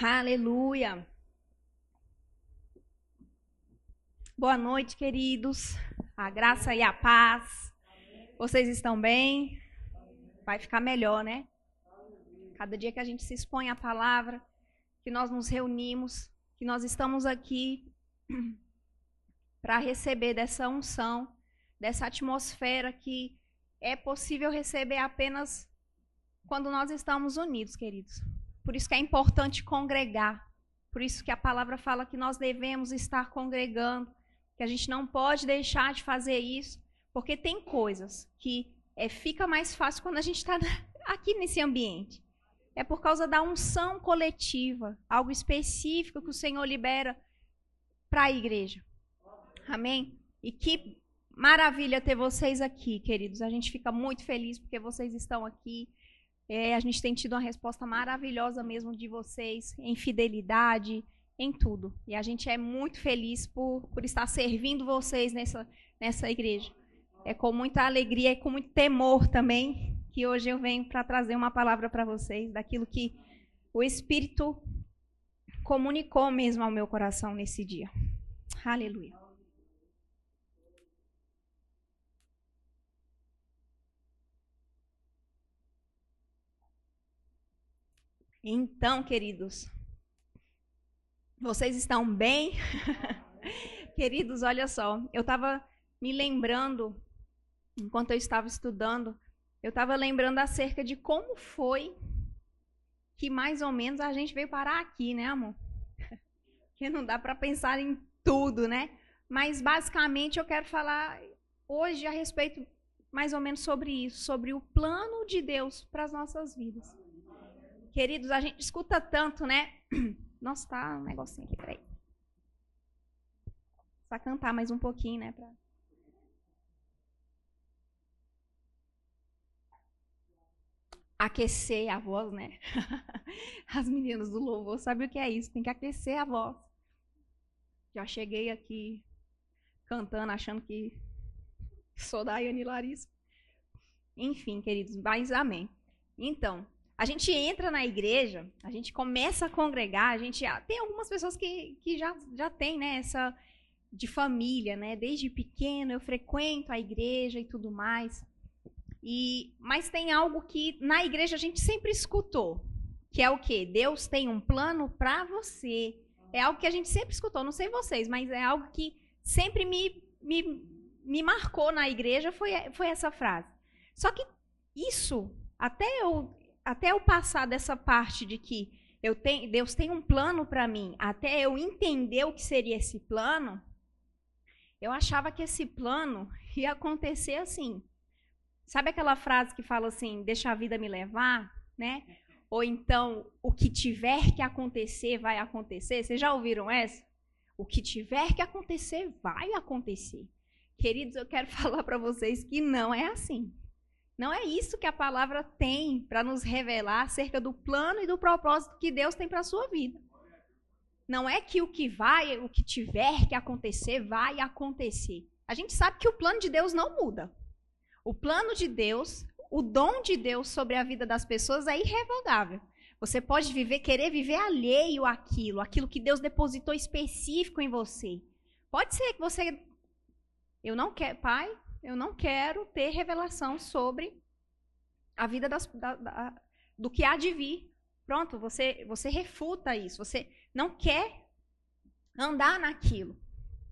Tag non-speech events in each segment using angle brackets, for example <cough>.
Aleluia. Boa noite, queridos. A graça e a paz. Vocês estão bem? Vai ficar melhor, né? Cada dia que a gente se expõe à palavra, que nós nos reunimos, que nós estamos aqui <clears throat> para receber dessa unção, dessa atmosfera que é possível receber apenas quando nós estamos unidos, queridos. Por isso que é importante congregar. Por isso que a palavra fala que nós devemos estar congregando, que a gente não pode deixar de fazer isso, porque tem coisas que é, fica mais fácil quando a gente está <laughs> aqui nesse ambiente. É por causa da unção coletiva, algo específico que o Senhor libera para a igreja. Amém? E que maravilha ter vocês aqui, queridos. A gente fica muito feliz porque vocês estão aqui. É, a gente tem tido uma resposta maravilhosa mesmo de vocês, em fidelidade, em tudo. E a gente é muito feliz por, por estar servindo vocês nessa, nessa igreja. É com muita alegria e com muito temor também que hoje eu venho para trazer uma palavra para vocês, daquilo que o Espírito comunicou mesmo ao meu coração nesse dia. Aleluia. Então, queridos, vocês estão bem? <laughs> Queridos, olha só, eu estava me lembrando, enquanto eu estava estudando, eu estava lembrando acerca de como foi que mais ou menos a gente veio parar aqui, né, amor? <laughs> Que não dá para pensar em tudo, né? Mas basicamente eu quero falar hoje a respeito mais ou menos sobre isso, sobre o plano de Deus para as nossas vidas. Queridos, a gente escuta tanto, né? <clears throat> Nossa, tá um negocinho aqui, peraí. Só cantar mais um pouquinho, né? Pra... Aquecer a voz, né? <laughs> As meninas do louvor sabem o que é isso, tem que aquecer a voz. Já cheguei aqui cantando, achando que sou da Iane Larissa. Enfim, queridos, mas amém. Então, a gente entra na igreja, a gente começa a congregar, a gente tem algumas pessoas que, que já, já tem né, essa de família, né? Desde pequeno eu frequento a igreja e tudo mais. E mas tem algo que na igreja a gente sempre escutou, que é o quê? Deus tem um plano para você. É algo que a gente sempre escutou, não sei vocês, mas é algo que sempre me, me, me marcou na igreja foi, foi essa frase. Só que isso, até eu até eu passar dessa parte de que eu tenho, Deus tem um plano para mim, até eu entender o que seria esse plano, eu achava que esse plano <laughs> ia acontecer assim. Sabe aquela frase que fala assim, deixa a vida me levar, né? Ou então, o que tiver que acontecer vai acontecer. Vocês já ouviram essa? O que tiver que acontecer vai acontecer. Queridos, eu quero <laughs> falar para vocês que não é assim. Não é isso que a palavra tem para nos revelar acerca do plano e do propósito que Deus tem para a sua vida. Não é que o que vai, o que tiver que acontecer, vai acontecer. A gente sabe que o plano de Deus não muda. O plano de Deus, o dom de Deus sobre a vida das pessoas é irrevogável. Você pode viver, querer viver alheio àquilo, aquilo que Deus depositou específico em você. Pode ser que você eu não quero, pai, eu não quero ter revelação sobre a vida das, da, da, do que há de vir. Pronto, você, você refuta isso. Você não quer andar naquilo.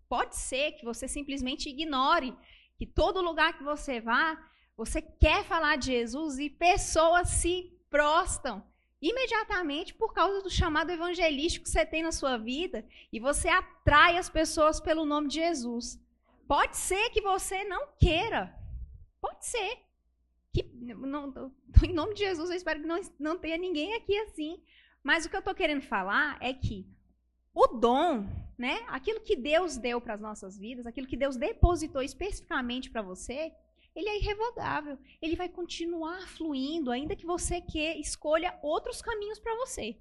Pode ser que você simplesmente ignore que todo lugar que você vá, você quer falar de Jesus e pessoas se prostam imediatamente por causa do chamado evangelístico que você tem na sua vida e você atrai as pessoas pelo nome de Jesus. Pode ser que você não queira. Pode ser. Que, não, em nome de Jesus, eu espero que não, não tenha ninguém aqui assim. Mas o que eu estou querendo falar é que o dom, né, aquilo que Deus deu para as nossas vidas, aquilo que Deus depositou especificamente para você, ele é irrevogável. Ele vai continuar fluindo, ainda que você que escolha outros caminhos para você.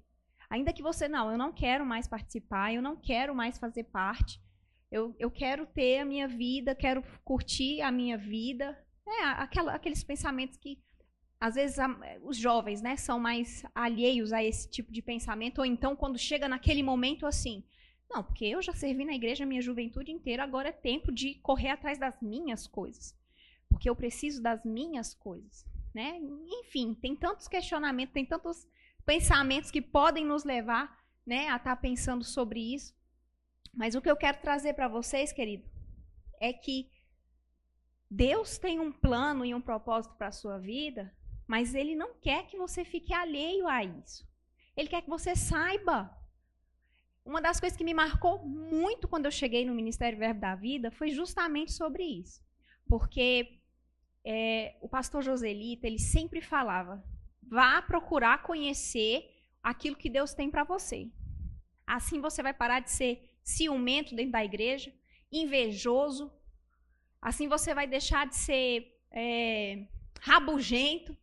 Ainda que você, não, eu não quero mais participar, eu não quero mais fazer parte. Eu, eu quero ter a minha vida, quero curtir a minha vida. É, aquela, aqueles pensamentos que às vezes os jovens, né, são mais alheios a esse tipo de pensamento, ou então quando chega naquele momento assim, não, porque eu já servi na igreja a minha juventude inteira, agora é tempo de correr atrás das minhas coisas. Porque eu preciso das minhas coisas, né? Enfim, tem tantos questionamentos, tem tantos pensamentos que podem nos levar, né, a estar tá pensando sobre isso. Mas o que eu quero trazer para vocês, querido, é que Deus tem um plano e um propósito para a sua vida, mas Ele não quer que você fique alheio a isso. Ele quer que você saiba. Uma das coisas que me marcou muito quando eu cheguei no Ministério Verbo da Vida foi justamente sobre isso. Porque é, o pastor Joselito, ele sempre falava: vá procurar conhecer aquilo que Deus tem para você. Assim você vai parar de ser ciumento dentro da igreja, invejoso. Assim você vai deixar de ser é, rabugento,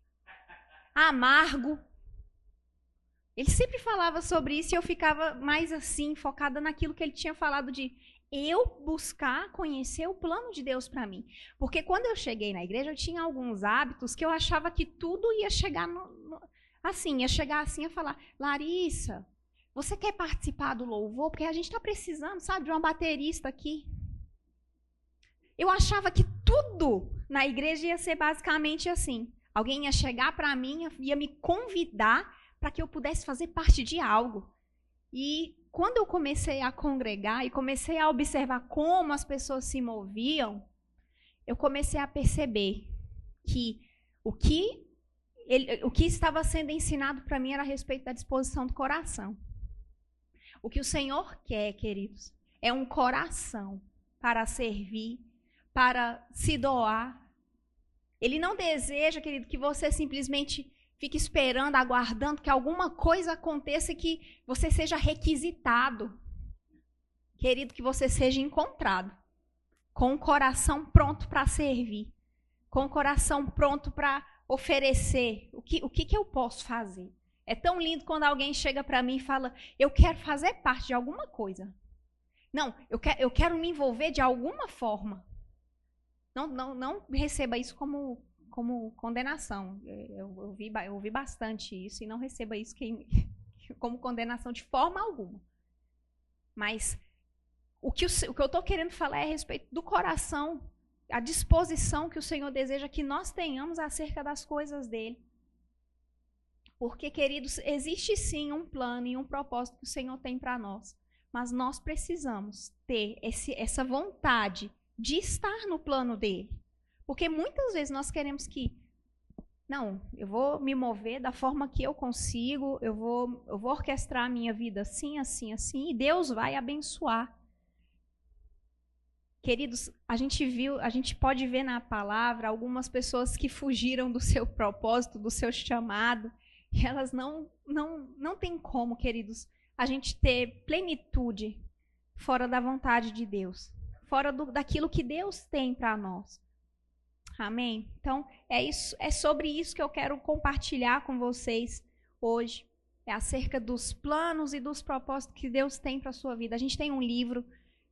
amargo. Ele sempre falava sobre isso e eu ficava mais assim, focada naquilo que ele tinha falado de eu buscar conhecer o plano de Deus para mim. Porque quando eu cheguei na igreja, eu tinha alguns hábitos que eu achava que tudo ia chegar no, no, assim, ia chegar assim a falar: Larissa, você quer participar do louvor? Porque a gente está precisando, sabe, de uma baterista aqui. Eu achava que tudo na igreja ia ser basicamente assim. Alguém ia chegar para mim, ia me convidar para que eu pudesse fazer parte de algo. E quando eu comecei a congregar e comecei a observar como as pessoas se moviam, eu comecei a perceber que o que, ele, o que estava sendo ensinado para mim era a respeito da disposição do coração. O que o Senhor quer, queridos, é um coração para servir, para se doar, ele não deseja, querido, que você simplesmente fique esperando, aguardando que alguma coisa aconteça e que você seja requisitado. Querido, que você seja encontrado com o coração pronto para servir, com o coração pronto para oferecer. O que, o que, que eu posso fazer? É tão lindo quando alguém chega para mim e fala: Eu quero fazer parte de alguma coisa. Não, eu, eu quero me envolver de alguma forma. Não, não, não receba isso como, como condenação. Eu, eu, vi, eu ouvi bastante isso e não receba isso que, <laughs> como condenação de forma alguma. Mas o que, o, o que eu estou querendo falar é a respeito do coração, a disposição que o Senhor deseja que nós tenhamos acerca das coisas dele. Porque, queridos, existe sim um plano e um propósito que o Senhor tem para nós. Mas nós precisamos ter esse, essa vontade de estar no plano dele. Porque muitas vezes nós queremos que, não, eu vou me mover da forma que eu consigo, eu vou, eu vou orquestrar a minha vida assim, assim, assim, e Deus vai abençoar. Queridos, a gente viu, a gente pode ver na palavra algumas pessoas que fugiram do seu propósito, do seu chamado, e <laughs> elas não, não, não tem como, queridos, a gente ter plenitude fora da vontade de Deus fora do, daquilo que Deus tem para nós. Amém? Então, é, isso, é sobre isso que eu quero compartilhar com vocês hoje. É acerca dos planos e dos propósitos que Deus tem para a sua vida. A gente tem um livro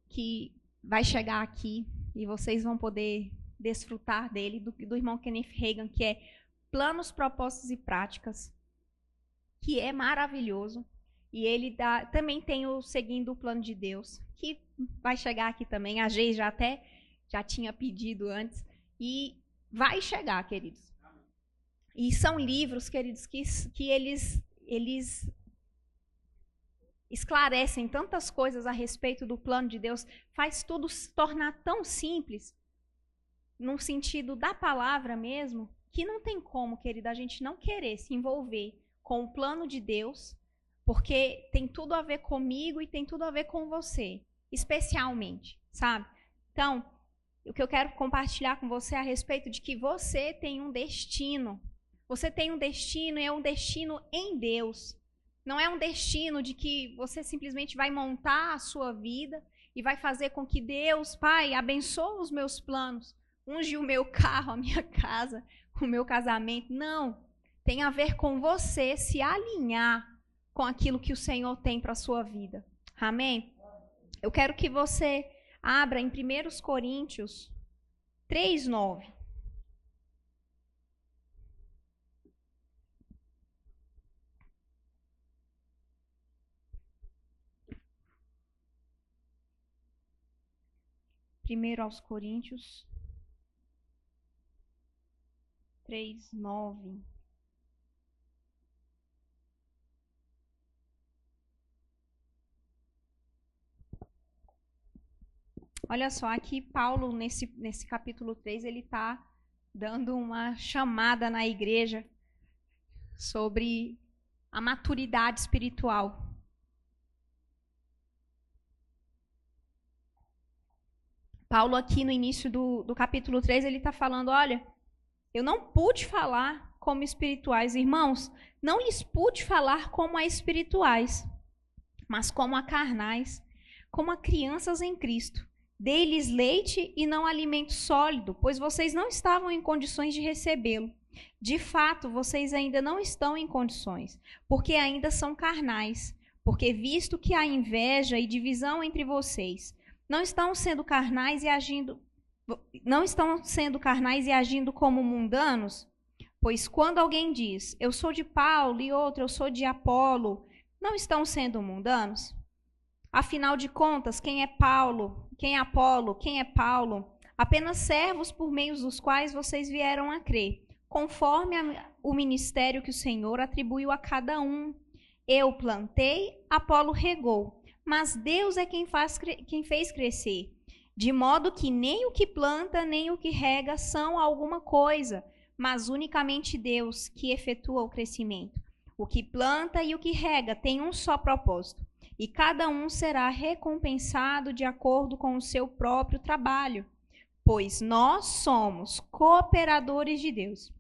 que vai chegar aqui e vocês vão poder desfrutar dele, do, do irmão Kenneth Reagan, que é Planos, Propósitos e Práticas, que é maravilhoso. E ele dá, também tem o Seguindo o Plano de Deus, que vai chegar aqui também. A Geis já até já tinha pedido antes. E vai chegar, queridos. E são livros, queridos, que, que eles, eles esclarecem tantas coisas a respeito do plano de Deus, faz tudo se tornar tão simples, no sentido da palavra mesmo, que não tem como, querida, a gente não querer se envolver com o plano de Deus porque tem tudo a ver comigo e tem tudo a ver com você, especialmente, sabe? Então, o que eu quero compartilhar com você é a respeito de que você tem um destino. Você tem um destino e é um destino em Deus. Não é um destino de que você simplesmente vai montar a sua vida e vai fazer com que Deus, Pai, abençoe os meus planos, unge o meu <laughs> carro, a minha casa, o meu casamento. Não tem a ver com você se alinhar com aquilo que o Senhor tem para a sua vida. Amém? Eu quero que você abra em 1 Coríntios 3,9. 9. Primeiro aos Coríntios 3, 9. Olha só, aqui Paulo, nesse, nesse capítulo 3, ele está dando uma chamada na igreja sobre a maturidade espiritual. Paulo, aqui no início do, do capítulo 3, ele está falando: olha, eu não pude falar como espirituais. Irmãos, não lhes pude falar como a espirituais, mas como a carnais, como a crianças em Cristo. Dei-lhes leite e não alimento sólido, pois vocês não estavam em condições de recebê-lo. De fato, vocês ainda não estão em condições, porque ainda são carnais. Porque, visto que há inveja e divisão entre vocês, não estão sendo carnais e agindo não estão sendo carnais e agindo como mundanos? Pois quando alguém diz, eu sou de Paulo, e outro, eu sou de Apolo, não estão sendo mundanos? Afinal de contas, quem é Paulo? Quem é Apolo? Quem é Paulo? Apenas servos por meio dos quais vocês vieram a crer, conforme a, o ministério que o Senhor atribuiu a cada um. Eu plantei, Apolo regou, mas Deus é quem, faz, quem fez crescer. De modo que nem o que planta, nem o que rega são alguma coisa, mas unicamente Deus que efetua o crescimento. O que planta e o que rega têm um só propósito e cada um será recompensado de acordo com o seu próprio trabalho, pois nós somos cooperadores de Deus.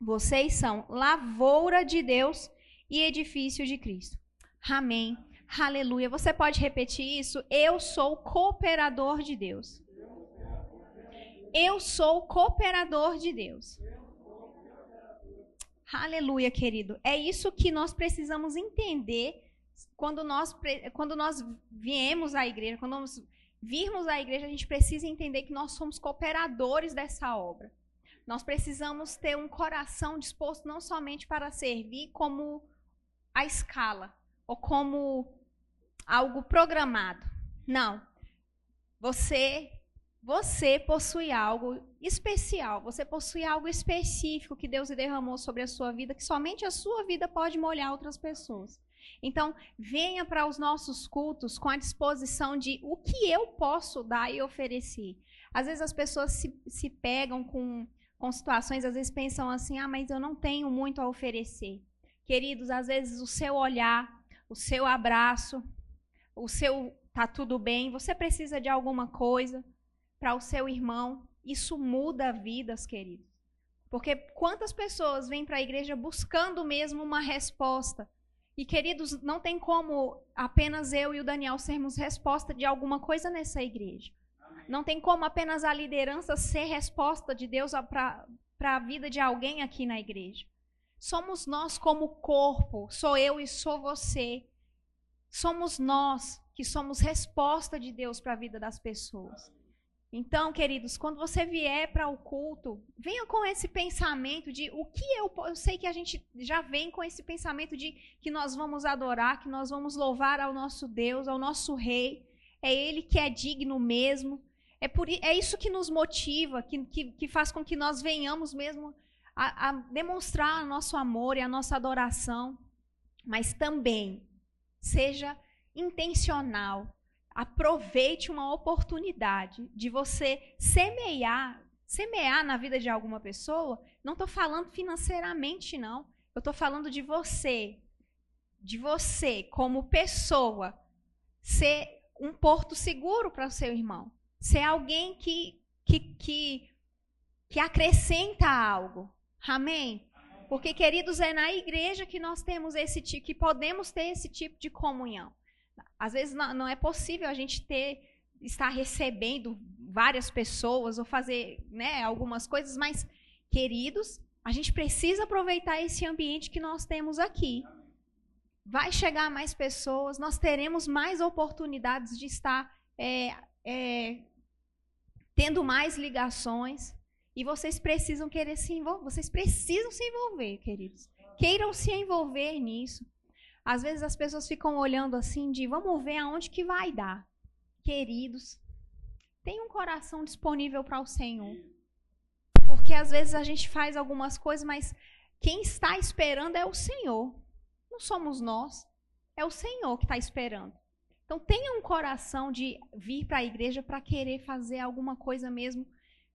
Vocês são lavoura de Deus e edifício de Cristo. Amém. Aleluia. Você pode repetir isso? Eu sou cooperador de Deus. Eu sou cooperador de Deus. Aleluia, querido. É isso que nós precisamos entender quando nós, quando nós viemos à igreja, quando nós virmos à igreja, a gente precisa entender que nós somos cooperadores dessa obra. Nós precisamos ter um coração disposto não somente para servir como a escala ou como algo programado. Não. Você você possui algo especial, você possui algo específico que Deus derramou sobre a sua vida, que somente a sua vida pode molhar outras pessoas. Então, venha para os nossos cultos com a disposição de o que eu posso dar e oferecer. Às vezes as pessoas se, se pegam com, com situações, às vezes pensam assim: ah, mas eu não tenho muito a oferecer. Queridos, às vezes o seu olhar, o seu abraço, o seu tá tudo bem, você precisa de alguma coisa para o seu irmão. Isso muda vidas, queridos. Porque quantas pessoas vêm para a igreja buscando mesmo uma resposta, e, queridos, não tem como apenas eu e o Daniel sermos resposta de alguma coisa nessa igreja. Não tem como apenas a liderança ser resposta de Deus para a vida de alguém aqui na igreja. Somos nós como corpo, sou eu e sou você. Somos nós que somos resposta de Deus para a vida das pessoas. Então, queridos, quando você vier para o culto, venha com esse pensamento de o que eu, eu sei que a gente já vem com esse pensamento de que nós vamos adorar, que nós vamos louvar ao nosso Deus, ao nosso Rei. É Ele que é digno mesmo. É, por, é isso que nos motiva, que, que, que faz com que nós venhamos mesmo a, a demonstrar nosso amor e a nossa adoração. Mas também seja intencional aproveite uma oportunidade de você semear, semear na vida de alguma pessoa. Não estou falando financeiramente, não. Eu estou falando de você, de você como pessoa, ser um porto seguro para o seu irmão, ser alguém que, que, que, que acrescenta algo. Amém? Porque, queridos, é na igreja que nós temos esse tipo, que podemos ter esse tipo de comunhão. Às vezes não, não é possível a gente ter estar recebendo várias pessoas ou fazer né, algumas coisas, mas, queridos, a gente precisa aproveitar esse ambiente que nós temos aqui. Vai chegar mais pessoas, nós teremos mais oportunidades de estar é, é, tendo mais ligações. E vocês precisam querer se envolver. Vocês precisam se envolver, queridos. Queiram se envolver nisso. Às vezes as pessoas ficam olhando assim de vamos ver aonde que vai dar. Queridos, Tenha um coração disponível para o Senhor. Porque às vezes a gente faz algumas coisas, mas quem está esperando é o Senhor. Não somos nós. É o Senhor que está esperando. Então tenha um coração de vir para a igreja para querer fazer alguma coisa mesmo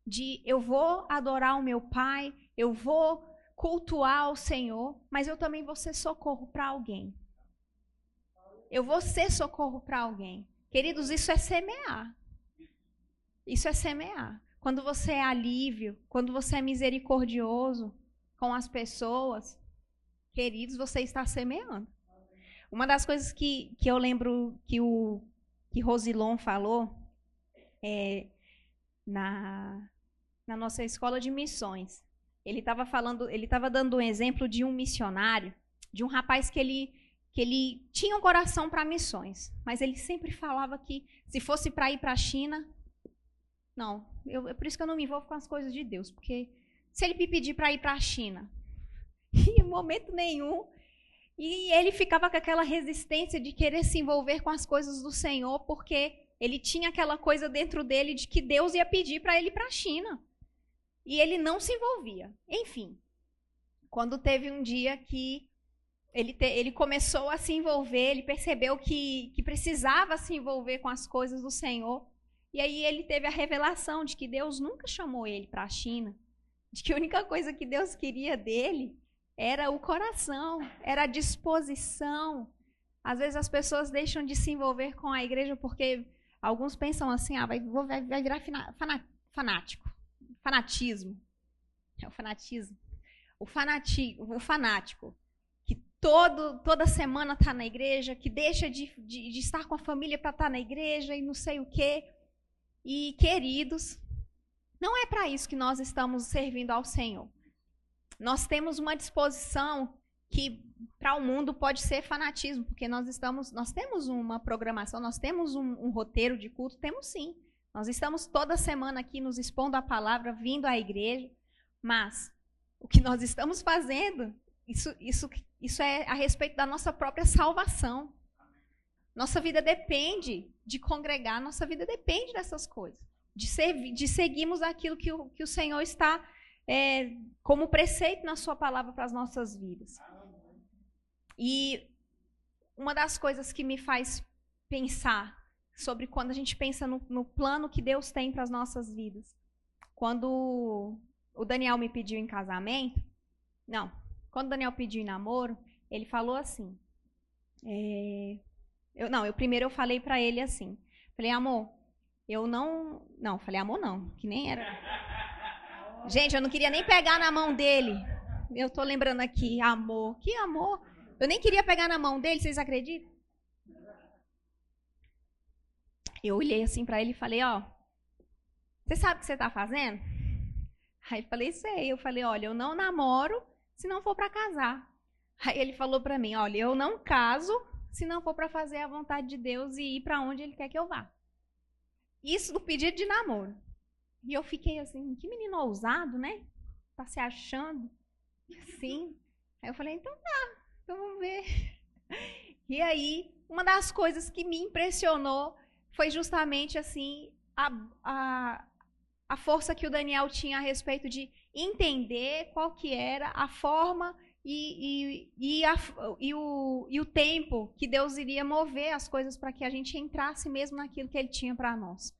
de eu vou adorar o meu Pai, eu vou cultuar o Senhor, mas eu também vou ser socorro para alguém. Eu vou ser socorro para alguém. Queridos, isso é semear. Isso é semear. Quando você é alívio, quando você é misericordioso com as pessoas, queridos, você está semeando. Uma das coisas que, que eu lembro que o que Rosilon falou é, na, na nossa escola de missões. Ele estava falando, ele estava dando um exemplo de um missionário, de um rapaz que ele que ele tinha um coração para missões, mas ele sempre falava que se fosse para ir para a China, não, eu, é por isso que eu não me envolvo com as coisas de Deus, porque se ele me pedir para ir para a China, <laughs> em momento nenhum, e ele ficava com aquela resistência de querer se envolver com as coisas do Senhor, porque ele tinha aquela coisa dentro dele de que Deus ia pedir para ele ir para a China. E ele não se envolvia. Enfim, quando teve um dia que ele, te, ele começou a se envolver, ele percebeu que, que precisava se envolver com as coisas do Senhor. E aí ele teve a revelação de que Deus nunca chamou ele para a China, de que a única coisa que Deus queria dele era o coração, era a disposição. Às vezes as pessoas deixam de se envolver com a igreja porque alguns pensam assim, ah, vai, vai, vai virar fanático, fanatismo. É o fanatismo. O, fanati, o fanático todo, toda semana está na igreja, que deixa de, de, de estar com a família para estar tá na igreja e não sei o quê. E, queridos, não é para isso que nós estamos servindo ao Senhor. Nós temos uma disposição que para o mundo pode ser fanatismo, porque nós estamos, nós temos uma programação, nós temos um, um, roteiro de culto, temos sim. Nós estamos toda semana aqui nos expondo a palavra, vindo à igreja, mas o que nós estamos fazendo, isso, isso, isso é a respeito da nossa própria salvação. Nossa vida depende de congregar, nossa vida depende dessas coisas. De, ser, de seguirmos aquilo que o, que o Senhor está é, como preceito na Sua palavra para as nossas vidas. E uma das coisas que me faz pensar sobre quando a gente pensa no, no plano que Deus tem para as nossas vidas. Quando o Daniel me pediu em casamento, não, quando o Daniel pediu namoro, ele falou assim: é, eu, não, eu primeiro eu falei para ele assim. Falei, amor, eu não. Não, falei, amor, não, que nem era. <laughs> Gente, eu não queria nem pegar na mão dele. Eu tô lembrando aqui, amor. Que amor? Eu nem queria pegar na mão dele, vocês acreditam? Eu olhei assim para ele e falei, ó, você sabe o que você tá fazendo? Aí falei, sei. Eu falei, olha, eu não namoro se não for para casar. <laughs> Aí ele falou para mim, olha, eu não caso se não for para fazer a vontade de Deus e ir para onde Ele quer que eu vá. Isso do pedido de namoro. E eu fiquei assim, que menino ousado, né? Tá se achando. <laughs> Sim. Aí eu falei, então tá, então vamos ver. <laughs> E aí, uma das coisas que me impressionou foi justamente assim a, a, a força que o Daniel tinha a respeito de entender qual que era a forma e, e, e, a, e, o, e o tempo que Deus iria mover as coisas para que a gente entrasse mesmo naquilo que Ele tinha para nós.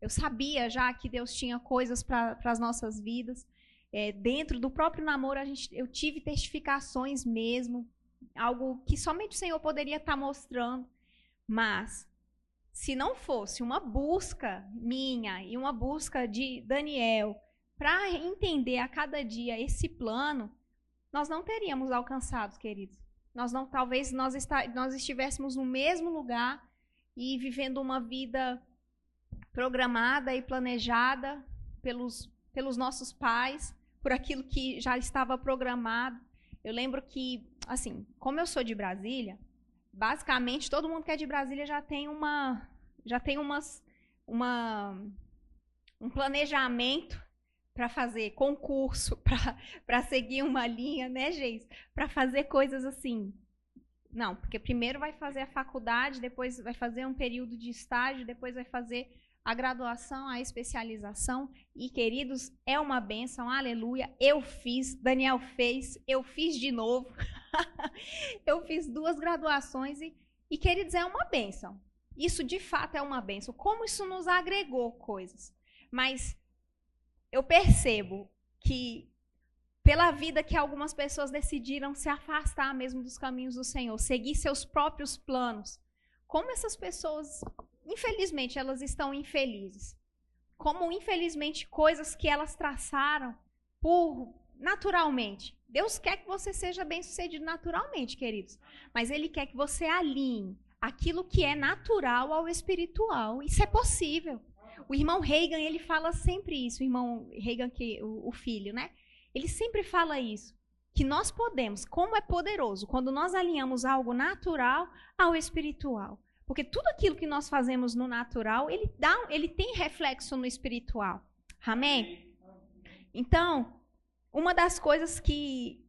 Eu sabia já que Deus tinha coisas para as nossas vidas. É, dentro do próprio namoro, a gente, eu tive testificações mesmo, algo que somente o Senhor poderia estar tá mostrando. Mas, se não fosse uma busca minha e uma busca de Daniel para entender a cada dia esse plano, nós não teríamos alcançado, queridos. Nós não, talvez nós, está, nós estivéssemos no mesmo lugar e vivendo uma vida programada e planejada pelos, pelos nossos pais, por aquilo que já estava programado. Eu lembro que, assim, como eu sou de Brasília, basicamente todo mundo que é de Brasília já tem uma já tem umas uma um planejamento para fazer concurso, <laughs> para seguir uma linha, né, gente? Para fazer coisas assim. Não, porque primeiro vai fazer a faculdade, depois vai fazer um período de estágio, depois vai fazer a graduação, a especialização. E, queridos, é uma benção, aleluia. Eu fiz, Daniel fez, eu fiz de novo. <laughs> eu fiz duas graduações e, e, queridos, é uma benção. Isso de fato é uma benção. Como isso nos agregou coisas. Mas eu percebo que pela vida que algumas pessoas decidiram se afastar mesmo dos caminhos do Senhor, seguir seus próprios planos. Como essas pessoas, infelizmente, elas estão infelizes. Como, infelizmente, coisas que elas traçaram por naturalmente. Deus quer que você seja bem-sucedido naturalmente, queridos. Mas Ele quer que você alinhe aquilo que é natural ao espiritual. Isso é possível. O irmão Reagan, ele fala sempre isso, o irmão Reagan, que, o, o filho, né? Ele sempre fala isso. Que nós podemos, como é poderoso, quando nós alinhamos algo natural ao espiritual. Porque tudo aquilo que nós fazemos no natural, ele, dá, ele tem reflexo no espiritual. Amém? Então, uma das coisas que,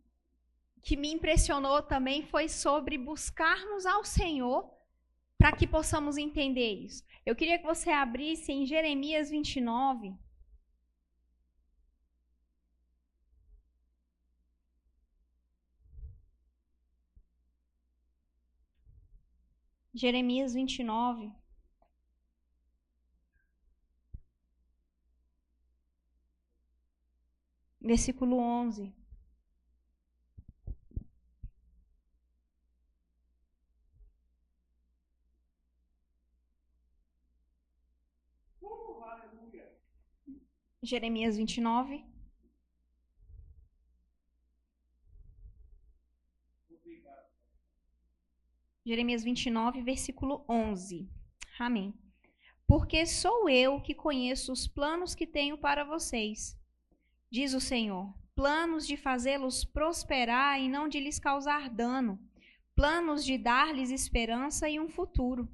que me impressionou também foi sobre buscarmos ao Senhor para que possamos entender isso. Eu queria que você abrisse em Jeremias 29. Jeremias 29. Versículo 11. Jeremias 29. Jeremias 29, versículo 11. Amém. Porque sou eu que conheço os planos que tenho para vocês, diz o Senhor. Planos de fazê-los prosperar e não de lhes causar dano. Planos de dar-lhes esperança e um futuro.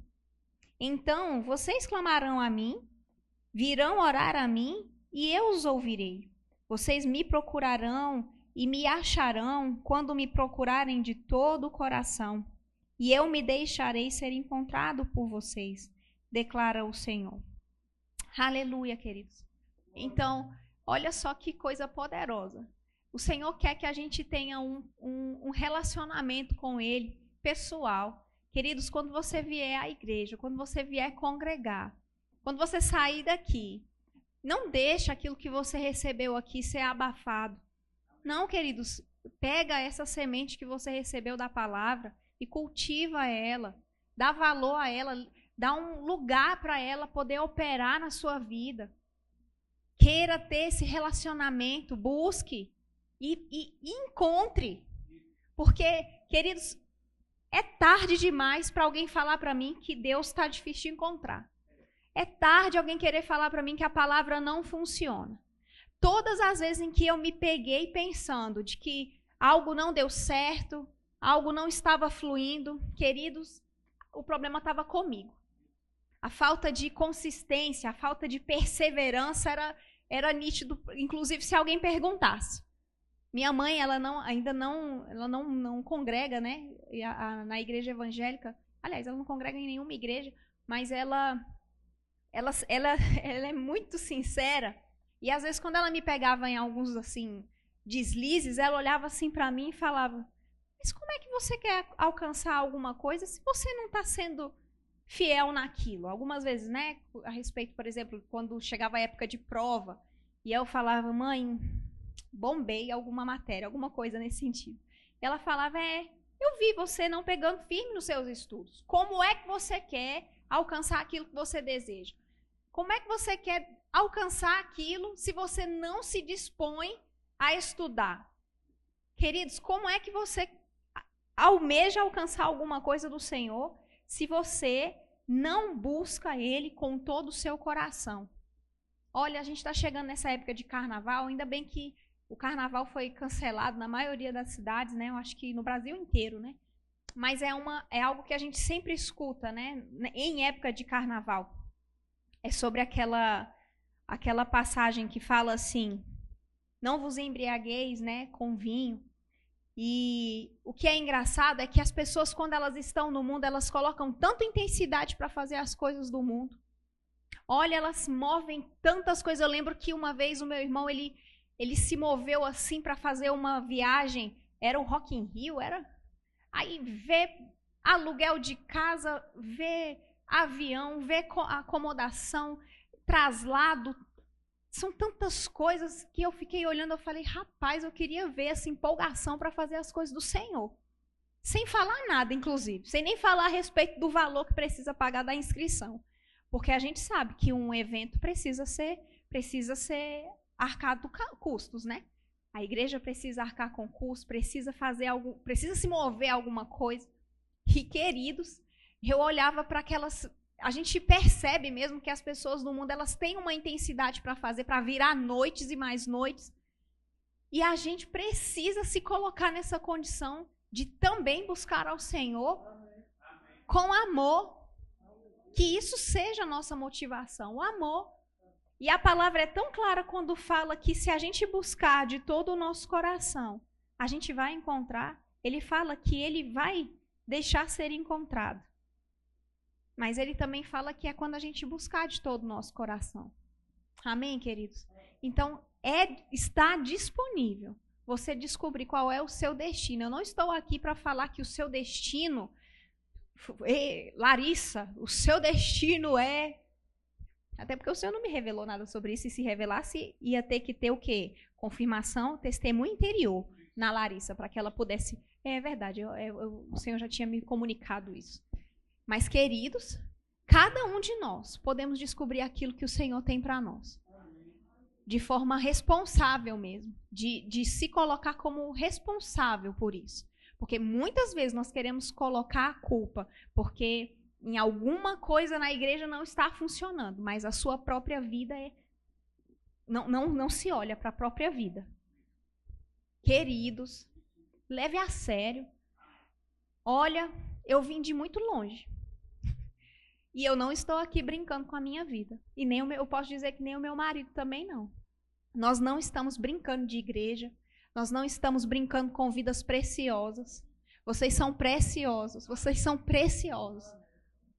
Então vocês clamarão a mim, virão orar a mim e eu os ouvirei. Vocês me procurarão e me acharão quando me procurarem de todo o coração e eu me deixarei ser encontrado por vocês, declara o Senhor. Aleluia, queridos. Então, olha só que coisa poderosa. O Senhor quer que a gente tenha um, um, um relacionamento com Ele pessoal. Queridos, quando você vier à igreja, quando você vier congregar, quando você sair daqui, não deixa aquilo que você recebeu aqui ser abafado. Não, queridos, pega essa semente que você recebeu da palavra e cultiva ela, dá valor a ela, dá um lugar para ela poder operar na sua vida. Queira ter esse relacionamento, busque e, e, e encontre. Porque, queridos, é tarde demais para alguém falar para mim que Deus está difícil de encontrar. É tarde alguém querer falar para mim que a palavra não funciona. Todas as vezes em que eu me peguei pensando de que algo não deu certo, algo não estava fluindo, queridos, o problema estava comigo. A falta de consistência, a falta de perseverança era, era nítido, inclusive se alguém perguntasse. Minha mãe, ela não, ainda não, ela não, não congrega, né, na igreja evangélica. Aliás, ela não congrega em nenhuma igreja, mas ela, ela, ela, <laughs> ela é muito sincera. E às vezes quando ela me pegava em alguns assim deslizes, ela olhava assim para mim e falava: mas como é que você quer alcançar alguma coisa se você não está sendo fiel naquilo? Algumas vezes, né? A respeito, por exemplo, quando chegava a época de prova e eu falava, mãe, bombei alguma matéria, alguma coisa nesse sentido. E ela falava, é, eu vi você não pegando firme nos seus estudos. Como é que você quer alcançar aquilo que você deseja? Como é que você quer alcançar aquilo se você não se dispõe a estudar? Queridos, como é que você almeja alcançar alguma coisa do Senhor se você não busca Ele com todo o seu coração. Olha, a gente está chegando nessa época de carnaval, ainda bem que o carnaval foi cancelado na maioria das cidades, né? Eu acho que no Brasil inteiro, né? Mas é, uma, é algo que a gente sempre escuta, né? Em época de carnaval. É sobre aquela, aquela passagem que fala assim: Não vos embriagueis né, com vinho, e o que é engraçado é que as pessoas, quando elas estão no mundo, elas colocam tanta intensidade para fazer as coisas do mundo. Olha, elas movem tantas coisas. Eu lembro que uma vez o meu irmão, ele, ele se moveu assim para fazer uma viagem. Era o Rock in Rio, era? Aí vê aluguel de casa, vê avião, vê acomodação, traslado. São tantas coisas que eu fiquei olhando, eu falei, rapaz, eu queria ver essa empolgação para fazer as coisas do Senhor. Sem falar nada, inclusive, sem nem falar a respeito do valor que precisa pagar da inscrição. Porque a gente sabe que um evento precisa ser, precisa ser arcado custos, né? A igreja precisa arcar com custos, precisa fazer algo, precisa se mover alguma coisa. E queridos, eu olhava para aquelas a gente percebe mesmo que as pessoas no mundo elas têm uma intensidade para fazer, para virar noites e mais noites. E a gente precisa se colocar nessa condição de também buscar ao Senhor com amor. Que isso seja a nossa motivação, o amor. E a palavra é tão clara quando fala que se a gente buscar de todo o nosso coração, a gente vai encontrar. Ele fala que ele vai deixar ser encontrado. Mas ele também fala que é quando a gente buscar de todo o nosso coração. Amém, queridos? Então, é está disponível você descobrir qual é o seu destino. Eu não estou aqui para falar que o seu destino, Larissa, o seu destino é. Até porque o Senhor não me revelou nada sobre isso, e se revelasse, ia ter que ter o quê? Confirmação, testemunho interior na Larissa, para que ela pudesse. É verdade, eu, eu, o Senhor já tinha me comunicado isso. Mas, queridos, cada um de nós podemos descobrir aquilo que o Senhor tem para nós. De forma responsável mesmo. De, de se colocar como responsável por isso. Porque muitas vezes nós queremos colocar a culpa porque em alguma coisa na igreja não está funcionando, mas a sua própria vida é. Não, não, não se olha para a própria vida. Queridos, leve a sério. Olha, eu vim de muito longe. <laughs> E eu não estou aqui brincando com a minha vida. E nem meu, eu posso dizer que nem o meu marido também não. Nós não estamos brincando de igreja. Nós não estamos brincando com vidas preciosas. Vocês são preciosos. Vocês são preciosos.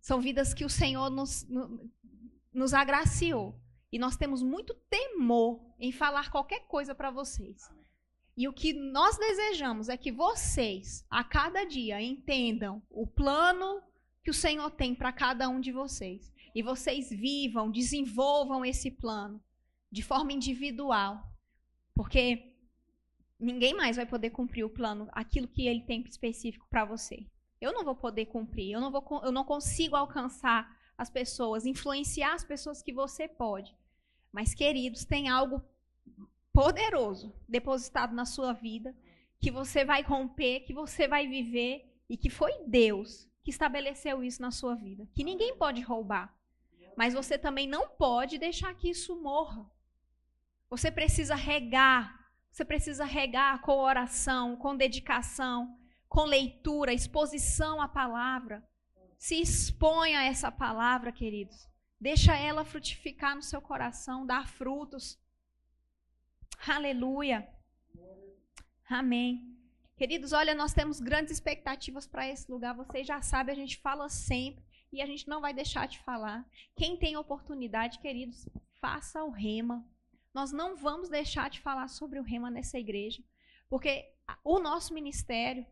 São vidas que o Senhor nos, nos agraciou. E nós temos muito temor em falar qualquer coisa para vocês. E o que nós desejamos é que vocês, a cada dia, entendam o plano que o Senhor tem para cada um de vocês. E vocês vivam, desenvolvam esse plano de forma individual. Porque ninguém mais vai poder cumprir o plano, aquilo que ele tem específico para você. Eu não vou poder cumprir, eu não, vou, eu não consigo alcançar as pessoas, influenciar as pessoas que você pode. Mas, queridos, tem algo poderoso depositado na sua vida, que você vai romper, que você vai viver e que foi Deus que estabeleceu isso na sua vida, que ninguém pode roubar. Mas você também não pode deixar que isso morra. Você precisa regar, você precisa regar com oração, com dedicação, com leitura, exposição à palavra. Se exponha a essa palavra, queridos. Deixa ela frutificar no seu coração, dar frutos. Aleluia. Amém. Queridos, olha, nós temos grandes expectativas para esse lugar. Vocês já sabem, a gente fala sempre e a gente não vai deixar de falar. Quem tem oportunidade, queridos, faça o rema. Nós não vamos deixar de falar sobre o rema nessa igreja, porque o nosso ministério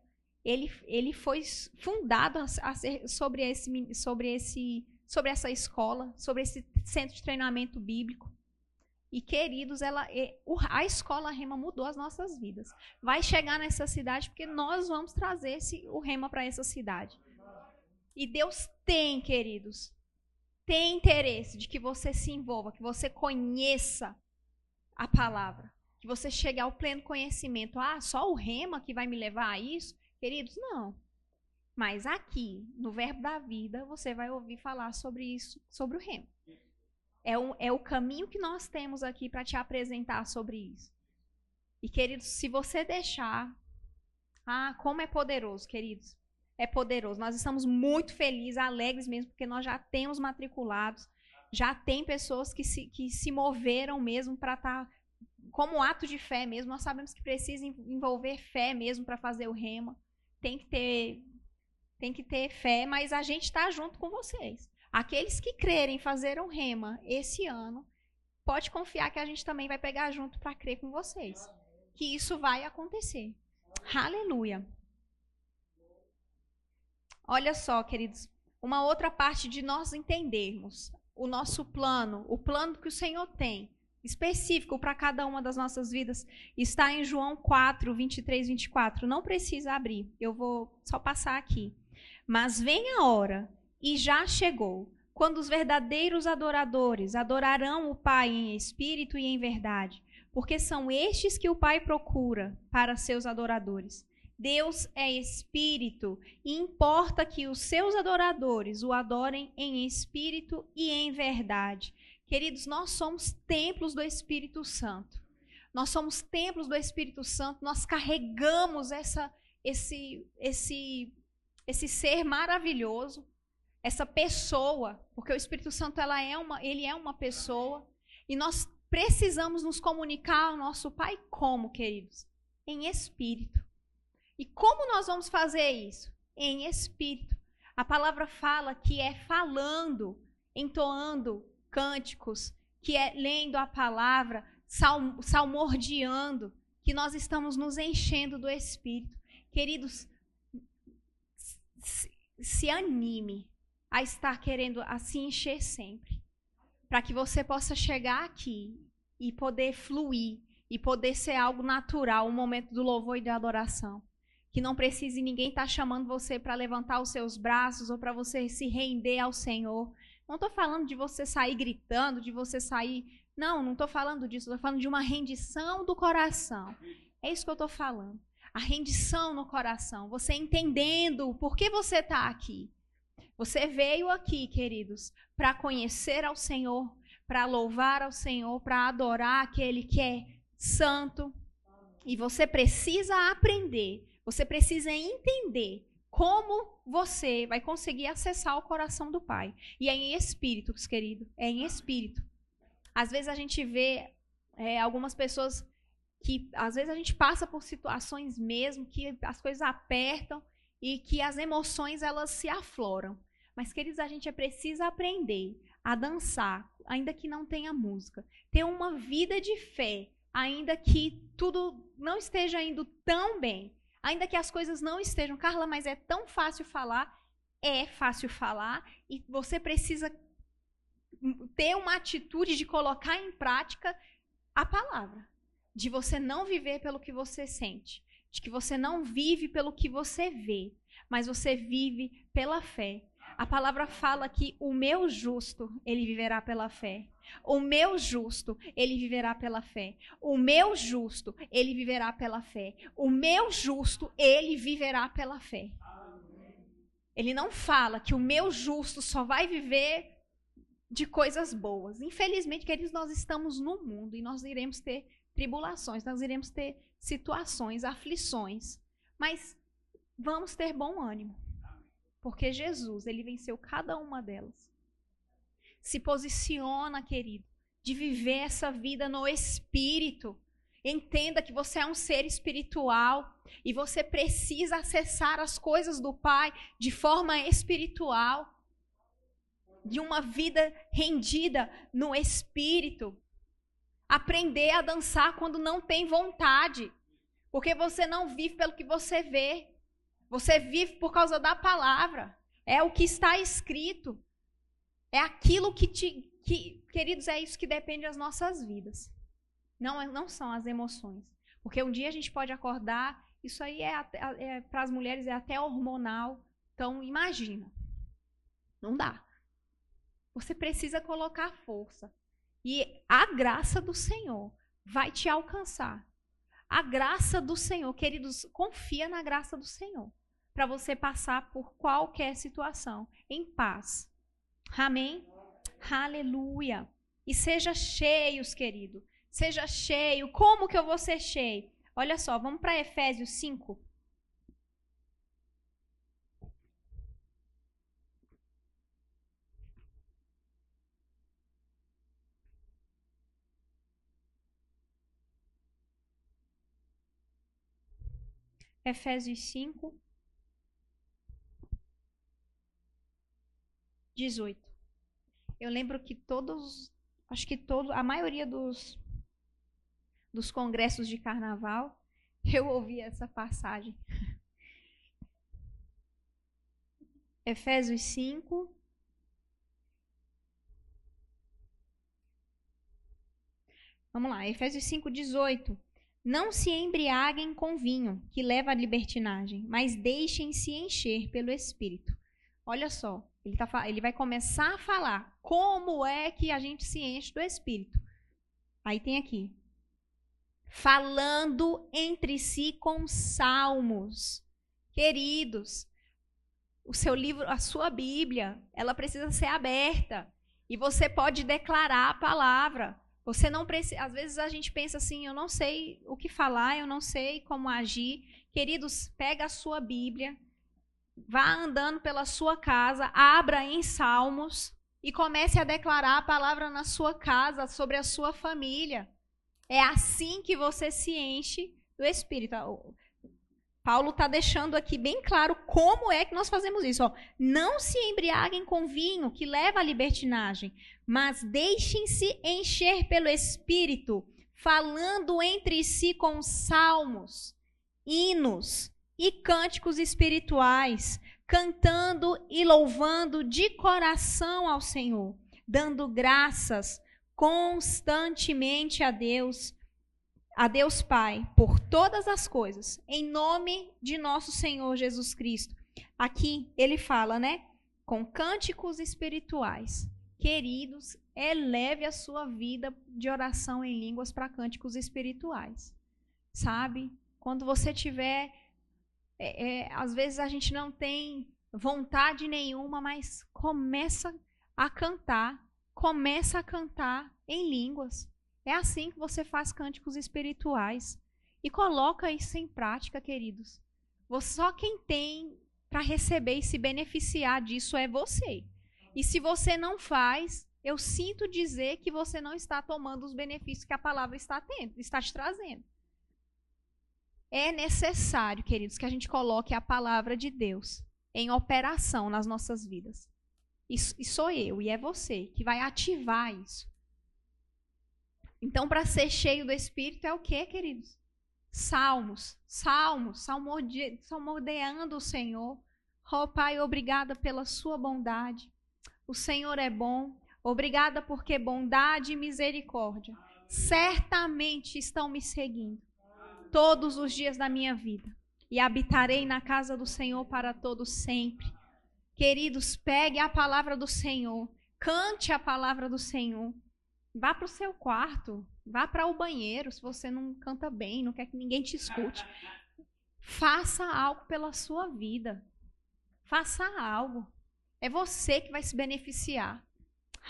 ele, ele foi fundado a, a sobre, esse, sobre, esse, sobre essa escola, sobre esse centro de treinamento bíblico. E, queridos, ela, a escola Rema mudou as nossas vidas. Vai chegar nessa cidade porque nós vamos trazer esse, o Rema para essa cidade. E Deus tem, queridos, tem interesse de que você se envolva, que você conheça a palavra, que você chegue ao pleno conhecimento. Ah, só o Rema que vai me levar a isso? Queridos, não. Mas aqui, no Verbo da Vida, você vai ouvir falar sobre isso, sobre o Rema. É, um, é o caminho que nós temos aqui para te apresentar sobre isso. E, queridos, se você deixar. Ah, como é poderoso, queridos. É poderoso. Nós estamos muito felizes, alegres mesmo, porque nós já temos matriculados. Já tem pessoas que se, que se moveram mesmo para estar. Tá, como ato de fé mesmo. Nós sabemos que precisa envolver fé mesmo para fazer o rema. Tem que ter tem que ter fé, mas a gente está junto com vocês. Aqueles que crerem fazer um rema esse ano, pode confiar que a gente também vai pegar junto para crer com vocês. Que isso vai acontecer. Aleluia. Olha só, queridos, uma outra parte de nós entendermos o nosso plano, o plano que o Senhor tem, específico para cada uma das nossas vidas, está em João 4, 23, 24. Não precisa abrir, eu vou só passar aqui. Mas vem a hora, e já chegou, quando os verdadeiros adoradores adorarão o Pai em espírito e em verdade, porque são estes que o Pai procura para seus adoradores. Deus é espírito e importa que os seus adoradores o adorem em espírito e em verdade. Queridos, nós somos templos do Espírito Santo. Nós somos templos do Espírito Santo, nós carregamos essa esse esse esse ser maravilhoso, essa pessoa, porque o Espírito Santo ela é uma, ele é uma pessoa, e nós precisamos nos comunicar ao nosso Pai como, queridos? Em espírito. E como nós vamos fazer isso? Em espírito. A palavra fala que é falando, entoando cânticos, que é lendo a palavra, salm salmordiando, que nós estamos nos enchendo do espírito. Queridos, se, se anime a estar querendo a se encher sempre, para que você possa chegar aqui e poder fluir e poder ser algo natural, um momento do louvor e da adoração que não precise ninguém estar tá chamando você para levantar os seus braços ou para você se render ao Senhor. Não estou falando de você sair gritando, de você sair. Não, não estou falando disso. Estou falando de uma rendição do coração. É isso que eu estou falando. A rendição no coração. Você entendendo por que você está aqui. Você veio aqui, queridos, para conhecer ao Senhor, para louvar ao Senhor, para adorar aquele que é santo. E você precisa aprender você precisa entender como você vai conseguir acessar o coração do Pai. E é em espírito, querido. É em espírito. Às vezes a gente vê é, algumas pessoas que, às vezes a gente passa por situações mesmo que as coisas apertam e que as emoções elas se afloram. Mas, queridos, a gente precisa aprender a dançar, ainda que não tenha música. Ter uma vida de fé, ainda que tudo não esteja indo tão bem. Ainda que as coisas não estejam, Carla, mas é tão fácil falar, é fácil falar e você precisa ter uma atitude de colocar em prática a palavra, de você não viver pelo que você sente, de que você não vive pelo que você vê, mas você vive pela fé. A palavra fala que o meu justo, ele viverá pela fé. O meu justo, ele viverá pela fé. O meu justo, ele viverá pela fé. O meu justo, ele viverá pela fé. Ele não fala que o meu justo só vai viver de coisas boas. Infelizmente, queridos, nós estamos no mundo e nós iremos ter tribulações, nós iremos ter situações, aflições. Mas vamos ter bom ânimo. Porque Jesus, ele venceu cada uma delas. Se posiciona, querido, de viver essa vida no espírito. Entenda que você é um ser espiritual e você precisa acessar as coisas do Pai de forma espiritual. De uma vida rendida no espírito. Aprender a dançar quando não tem vontade. Porque você não vive pelo que você vê. Você vive por causa da palavra. É o que está escrito. É aquilo que te. Que, queridos, é isso que depende das nossas vidas. Não, é, não são as emoções. Porque um dia a gente pode acordar, isso aí é, é para as mulheres é até hormonal. Então, imagina. Não dá. Você precisa colocar força. E a graça do Senhor vai te alcançar. A graça do Senhor, queridos, confia na graça do Senhor para você passar por qualquer situação em paz. Amém? Aleluia. E seja cheios, querido. Seja cheio. Como que eu vou ser cheio? Olha só, vamos para Efésios 5. Efésios 5, 18. Eu lembro que todos, acho que todo, a maioria dos, dos congressos de carnaval, <laughs> eu ouvi essa passagem. <laughs> Efésios 5. Vamos lá, Efésios 5, 18. Não se embriaguem com vinho, que leva à libertinagem, mas deixem-se encher pelo Espírito. Olha só, ele, tá, ele vai começar a falar como é que a gente se enche do Espírito. Aí tem aqui. Falando entre si com salmos. Queridos, o seu livro, a sua Bíblia, ela precisa ser aberta. E você pode declarar a palavra. Você não precisa. Às vezes a gente pensa assim, eu não sei o que falar, eu não sei como agir. Queridos, pega a sua Bíblia, vá andando pela sua casa, abra em Salmos e comece a declarar a palavra na sua casa, sobre a sua família. É assim que você se enche do Espírito. Paulo está deixando aqui bem claro como é que nós fazemos isso. Ó. Não se embriaguem com vinho, que leva à libertinagem, mas deixem-se encher pelo Espírito, falando entre si com salmos, hinos e cânticos espirituais, cantando e louvando de coração ao Senhor, dando graças constantemente a Deus a Deus Pai por todas as coisas, em nome de nosso Senhor Jesus Cristo. Aqui ele fala, né? Com cânticos espirituais. Queridos, eleve a sua vida de oração em línguas para cânticos espirituais. Sabe? Quando você tiver. É, é, às vezes a gente não tem vontade nenhuma, mas começa a cantar. Começa a cantar em línguas. É assim que você faz cânticos espirituais. E coloca isso em prática, queridos. Só quem tem para receber e se beneficiar disso é você. E se você não faz, eu sinto dizer que você não está tomando os benefícios que a palavra está tendo, está te trazendo. É necessário, queridos, que a gente coloque a palavra de Deus em operação nas nossas vidas. E, sou eu, e é você, que vai ativar isso. Então, para ser cheio do Espírito é o que, queridos? Salmos, salmos, salmodeando o Senhor. Oh, Pai, obrigada pela sua bondade. O Senhor é bom. Obrigada porque bondade e misericórdia certamente estão me seguindo todos os dias da minha vida. E habitarei na casa do Senhor para todo sempre. Queridos, pegue a palavra do Senhor, cante a palavra do Senhor. Vá para o seu quarto, vá para o banheiro se você não canta bem, não quer que ninguém te escute. Faça algo pela sua vida. Faça algo. É você que vai se beneficiar.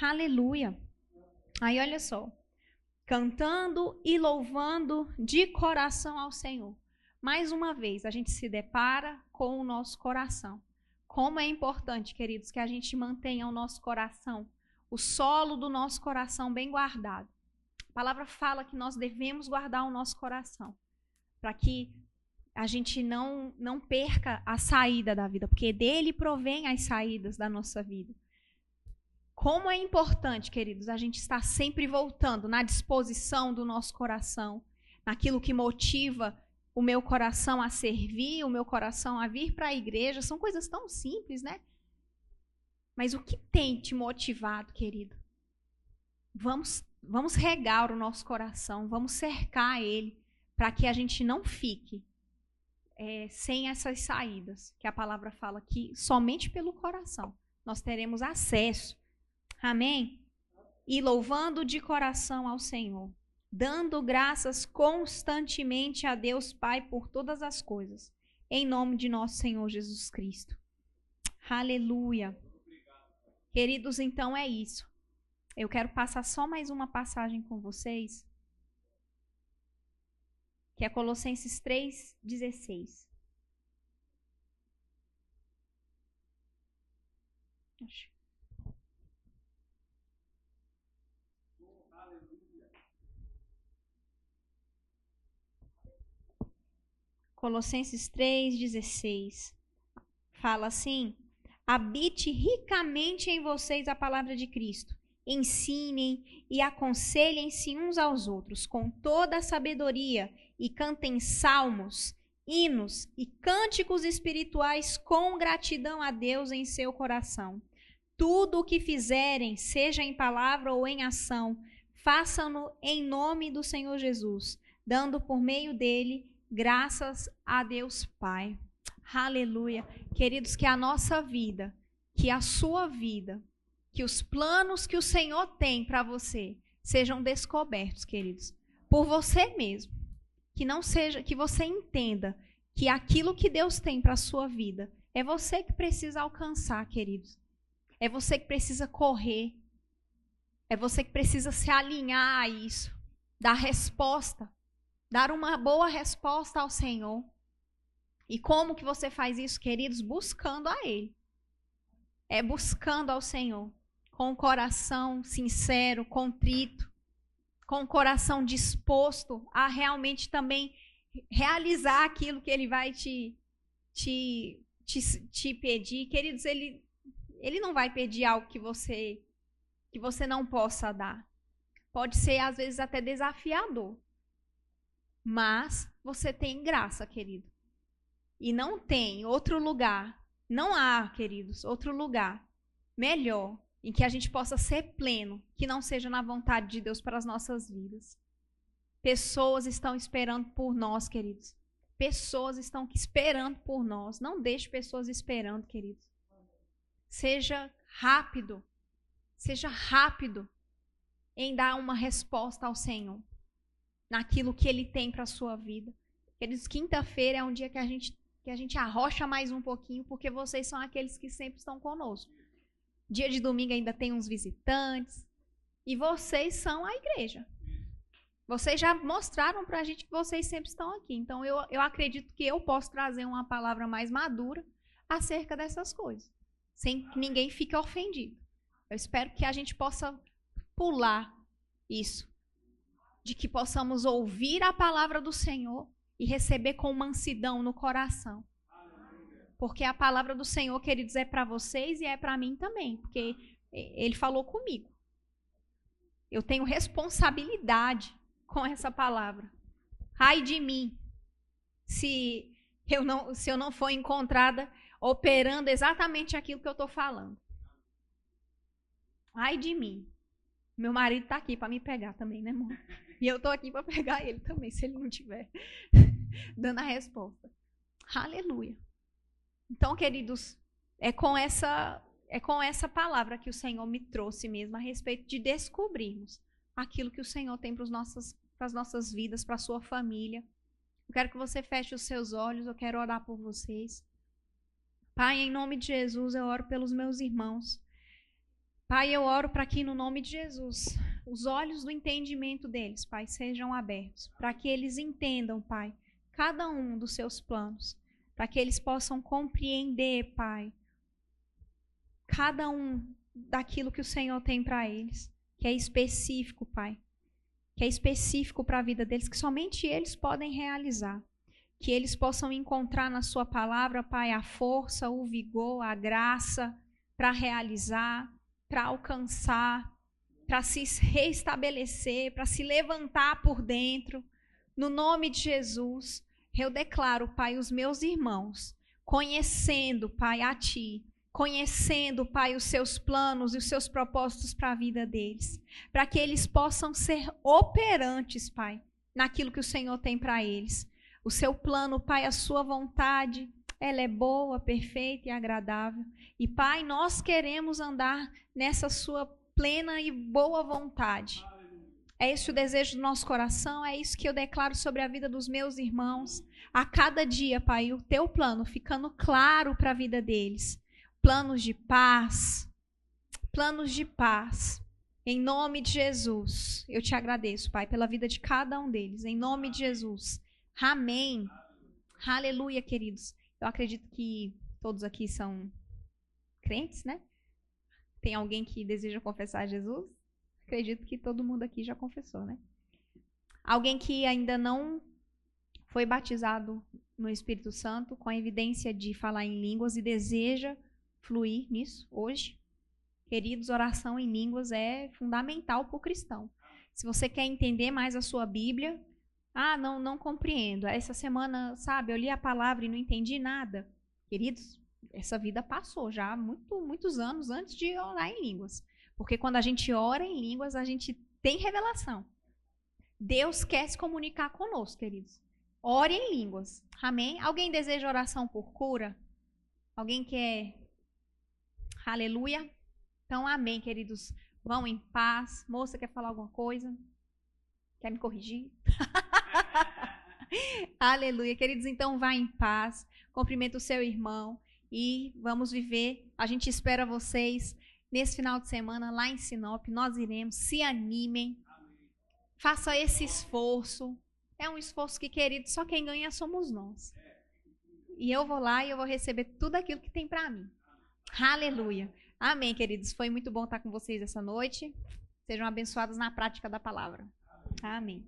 Aleluia. Aí olha só. Cantando e louvando de coração ao Senhor. Mais uma vez, a gente se depara com o nosso coração. Como é importante, queridos, que a gente mantenha o nosso coração o solo do nosso coração bem guardado. A palavra fala que nós devemos guardar o nosso coração para que a gente não não perca a saída da vida, porque dele provém as saídas da nossa vida. Como é importante, queridos, a gente estar sempre voltando na disposição do nosso coração, naquilo que motiva o meu coração a servir, o meu coração a vir para a igreja. São coisas tão simples, né? Mas o que tem te motivado, querido? Vamos, vamos regar o nosso coração, vamos cercar ele, para que a gente não fique é, sem essas saídas, que a palavra fala que somente pelo coração nós teremos acesso. Amém? E louvando de coração ao Senhor, dando graças constantemente a Deus Pai por todas as coisas, em nome de nosso Senhor Jesus Cristo. Aleluia. Queridos, então é isso. Eu quero passar só mais uma passagem com vocês, que é Colossenses 3:16. Colossenses 3:16 fala assim: habite ricamente em vocês a palavra de Cristo, ensinem e aconselhem-se uns aos outros com toda a sabedoria e cantem salmos, hinos e cânticos espirituais com gratidão a Deus em seu coração. Tudo o que fizerem, seja em palavra ou em ação, façam-no em nome do Senhor Jesus, dando por meio dele graças a Deus Pai. Aleluia. Queridos, que a nossa vida, que a sua vida, que os planos que o Senhor tem para você sejam descobertos, queridos, por você mesmo. Que não seja, que você entenda que aquilo que Deus tem para a sua vida é você que precisa alcançar, queridos. É você que precisa correr. É você que precisa se alinhar a isso, dar resposta, dar uma boa resposta ao Senhor. E como que você faz isso, queridos? Buscando a Ele. É buscando ao Senhor com o coração sincero, contrito, com o coração disposto a realmente também realizar aquilo que ele vai te, te, te, te pedir. Queridos, ele, ele não vai pedir algo que você, que você não possa dar. Pode ser, às vezes, até desafiador. Mas você tem graça, querido. E não tem outro lugar, não há, queridos, outro lugar melhor em que a gente possa ser pleno, que não seja na vontade de Deus para as nossas vidas. Pessoas estão esperando por nós, queridos. Pessoas estão esperando por nós. Não deixe pessoas esperando, queridos. Seja rápido. Seja rápido em dar uma resposta ao Senhor naquilo que Ele tem para a sua vida. Queridos, quinta-feira é um dia que a gente que a gente arrocha mais um pouquinho, porque vocês são aqueles que sempre estão conosco. Dia de domingo ainda tem uns visitantes. E vocês são a igreja. Vocês já mostraram para a gente que vocês sempre estão aqui. Então, eu, eu acredito que eu posso trazer uma palavra mais madura acerca dessas coisas. Sem que ninguém fique ofendido. Eu espero que a gente possa pular isso. De que possamos ouvir a palavra do Senhor e receber com mansidão no coração. Porque a palavra do Senhor, queridos, é para vocês e é para mim também, porque ele falou comigo. Eu tenho responsabilidade com essa palavra. Ai de mim, se eu não, se eu não for encontrada operando exatamente aquilo que eu estou falando. Ai de mim. Meu marido está aqui para me pegar também, né, amor? E eu estou aqui para pegar ele também, se ele não tiver <laughs> dando a resposta. Aleluia. Então, queridos, é com essa é com essa palavra que o Senhor me trouxe mesmo a respeito de descobrirmos aquilo que o Senhor tem para as nossas vidas, para a sua família. Eu quero que você feche os seus olhos, eu quero orar por vocês. Pai, em nome de Jesus, eu oro pelos meus irmãos. Pai, eu oro para que no nome de Jesus, os olhos do entendimento deles, Pai, sejam abertos, para que eles entendam, Pai, cada um dos seus planos para que eles possam compreender, Pai, cada um daquilo que o Senhor tem para eles, que é específico, Pai, que é específico para a vida deles, que somente eles podem realizar. Que eles possam encontrar na Sua palavra, Pai, a força, o vigor, a graça para realizar, para alcançar, para se restabelecer, para se levantar por dentro. No nome de Jesus, eu declaro, Pai, os meus irmãos, conhecendo, Pai, a Ti, conhecendo, Pai, os seus planos e os seus propósitos para a vida deles, para que eles possam ser operantes, Pai, naquilo que o Senhor tem para eles. O seu plano, Pai, a sua vontade, ela é boa, perfeita e agradável. E, Pai, nós queremos andar nessa sua plena e boa vontade. É esse o desejo do nosso coração, é isso que eu declaro sobre a vida dos meus irmãos. A cada dia, Pai, o teu plano ficando claro para a vida deles. Planos de paz, planos de paz. Em nome de Jesus, eu te agradeço, Pai, pela vida de cada um deles. Em nome de Jesus. Amém. Aleluia, queridos. Eu acredito que todos aqui são crentes, né? Tem alguém que deseja confessar Jesus? acredito que todo mundo aqui já confessou, né? Alguém que ainda não foi batizado no Espírito Santo, com a evidência de falar em línguas e deseja fluir nisso hoje. Queridos, oração em línguas é fundamental para o cristão. Se você quer entender mais a sua Bíblia, ah, não, não compreendo. Essa semana, sabe, eu li a palavra e não entendi nada. Queridos, essa vida passou já há muito, muitos anos antes de orar em línguas. Porque quando a gente ora em línguas, a gente tem revelação. Deus quer se comunicar conosco, queridos. Ore em línguas. Amém? Alguém deseja oração por cura? Alguém quer. Aleluia? Então, amém, queridos. Vão em paz. Moça, quer falar alguma coisa? Quer me corrigir? <laughs> Aleluia. Queridos, então vá em paz. Cumprimenta o seu irmão. E vamos viver. A gente espera vocês nesse final de semana lá em Sinop. Nós iremos. Se animem. Faça esse esforço. É um esforço que, querido, só quem ganha somos nós. E eu vou lá e eu vou receber tudo aquilo que tem para mim. Aleluia. Amém, queridos. Foi muito bom estar com vocês essa noite. Sejam abençoados na prática da palavra. Amém.